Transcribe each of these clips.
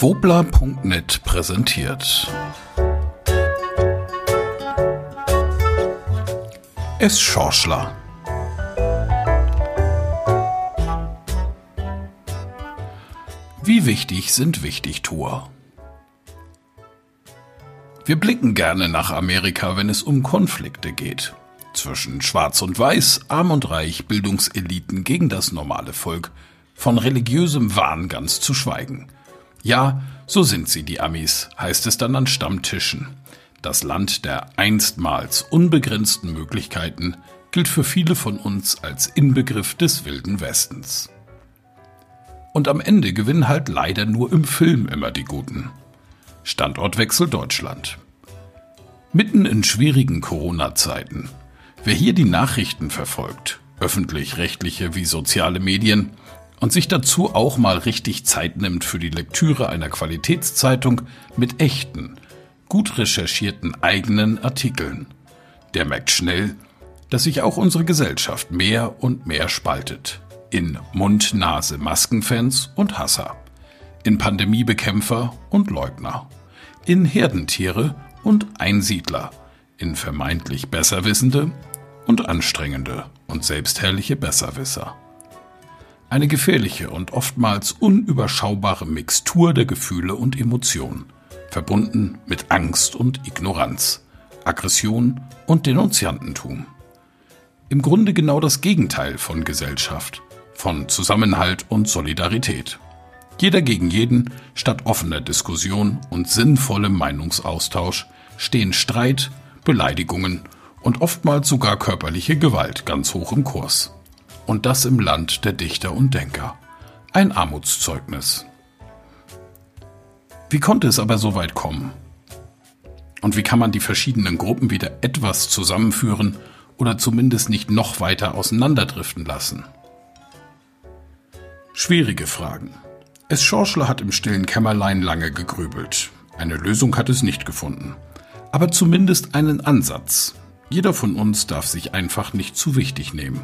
Wobler.net präsentiert. Es Schorschler. Wie wichtig sind Wichtigtuer? Wir blicken gerne nach Amerika, wenn es um Konflikte geht. Zwischen Schwarz und Weiß, Arm und Reich, Bildungseliten gegen das normale Volk, von religiösem Wahn ganz zu schweigen. Ja, so sind sie, die Amis, heißt es dann an Stammtischen. Das Land der einstmals unbegrenzten Möglichkeiten gilt für viele von uns als Inbegriff des wilden Westens. Und am Ende gewinnen halt leider nur im Film immer die Guten. Standortwechsel Deutschland. Mitten in schwierigen Corona-Zeiten. Wer hier die Nachrichten verfolgt, öffentlich-rechtliche wie soziale Medien, und sich dazu auch mal richtig Zeit nimmt für die Lektüre einer Qualitätszeitung mit echten, gut recherchierten eigenen Artikeln, der merkt schnell, dass sich auch unsere Gesellschaft mehr und mehr spaltet. In Mund-Nase-Maskenfans und Hasser. In Pandemiebekämpfer und Leugner in Herdentiere und Einsiedler, in vermeintlich Besserwissende und anstrengende und selbstherrliche Besserwisser. Eine gefährliche und oftmals unüberschaubare Mixtur der Gefühle und Emotionen, verbunden mit Angst und Ignoranz, Aggression und Denunziantentum. Im Grunde genau das Gegenteil von Gesellschaft, von Zusammenhalt und Solidarität. Jeder gegen jeden, statt offener Diskussion und sinnvollem Meinungsaustausch stehen Streit, Beleidigungen und oftmals sogar körperliche Gewalt ganz hoch im Kurs. Und das im Land der Dichter und Denker. Ein Armutszeugnis. Wie konnte es aber so weit kommen? Und wie kann man die verschiedenen Gruppen wieder etwas zusammenführen oder zumindest nicht noch weiter auseinanderdriften lassen? Schwierige Fragen. Es Schorschler hat im stillen Kämmerlein lange gegrübelt. Eine Lösung hat es nicht gefunden. Aber zumindest einen Ansatz. Jeder von uns darf sich einfach nicht zu wichtig nehmen.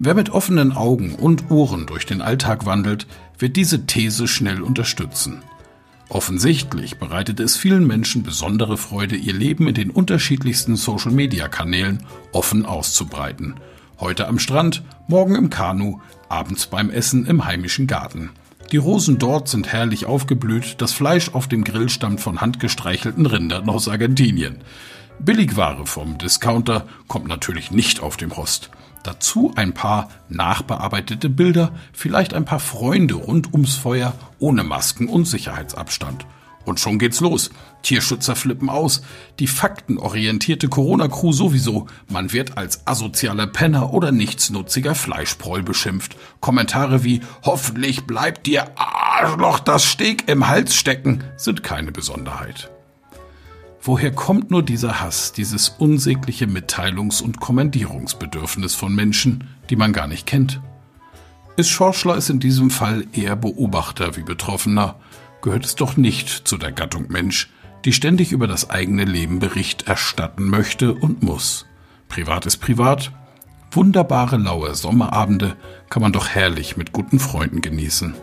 Wer mit offenen Augen und Ohren durch den Alltag wandelt, wird diese These schnell unterstützen. Offensichtlich bereitet es vielen Menschen besondere Freude, ihr Leben in den unterschiedlichsten Social-Media-Kanälen offen auszubreiten. Heute am Strand, morgen im Kanu, abends beim Essen im heimischen Garten. Die Rosen dort sind herrlich aufgeblüht, das Fleisch auf dem Grill stammt von handgestreichelten Rindern aus Argentinien. Billigware vom Discounter kommt natürlich nicht auf dem Rost. Dazu ein paar nachbearbeitete Bilder, vielleicht ein paar Freunde rund ums Feuer ohne Masken und Sicherheitsabstand. Und schon geht's los. Tierschützer flippen aus. Die faktenorientierte Corona-Crew sowieso. Man wird als asozialer Penner oder nichtsnutziger Fleischproll beschimpft. Kommentare wie hoffentlich bleibt dir Arschloch das Steg im Hals stecken sind keine Besonderheit. Woher kommt nur dieser Hass, dieses unsägliche Mitteilungs- und Kommandierungsbedürfnis von Menschen, die man gar nicht kennt? Ist Schorschler es in diesem Fall eher Beobachter wie Betroffener, gehört es doch nicht zu der Gattung Mensch, die ständig über das eigene Leben Bericht erstatten möchte und muss. Privat ist privat. Wunderbare laue Sommerabende kann man doch herrlich mit guten Freunden genießen.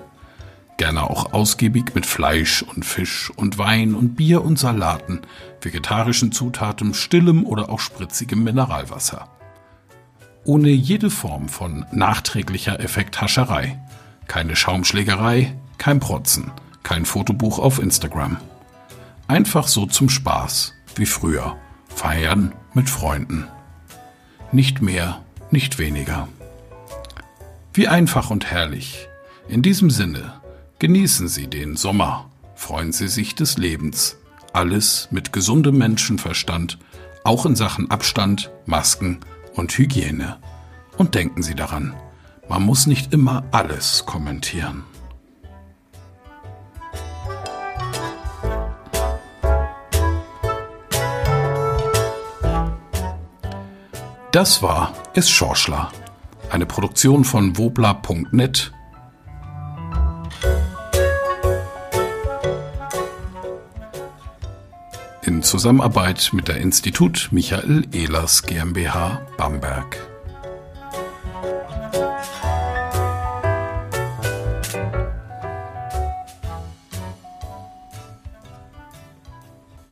Gerne auch ausgiebig mit Fleisch und Fisch und Wein und Bier und Salaten, vegetarischen Zutaten, stillem oder auch spritzigem Mineralwasser. Ohne jede Form von nachträglicher Effekthascherei. Keine Schaumschlägerei, kein Protzen, kein Fotobuch auf Instagram. Einfach so zum Spaß, wie früher. Feiern mit Freunden. Nicht mehr, nicht weniger. Wie einfach und herrlich. In diesem Sinne, genießen Sie den Sommer, freuen Sie sich des Lebens. Alles mit gesundem Menschenverstand, auch in Sachen Abstand, Masken und Hygiene. Und denken Sie daran, man muss nicht immer alles kommentieren. Das war Es Schorschler, eine Produktion von wobla.net. In Zusammenarbeit mit der Institut Michael Ehlers GmbH Bamberg.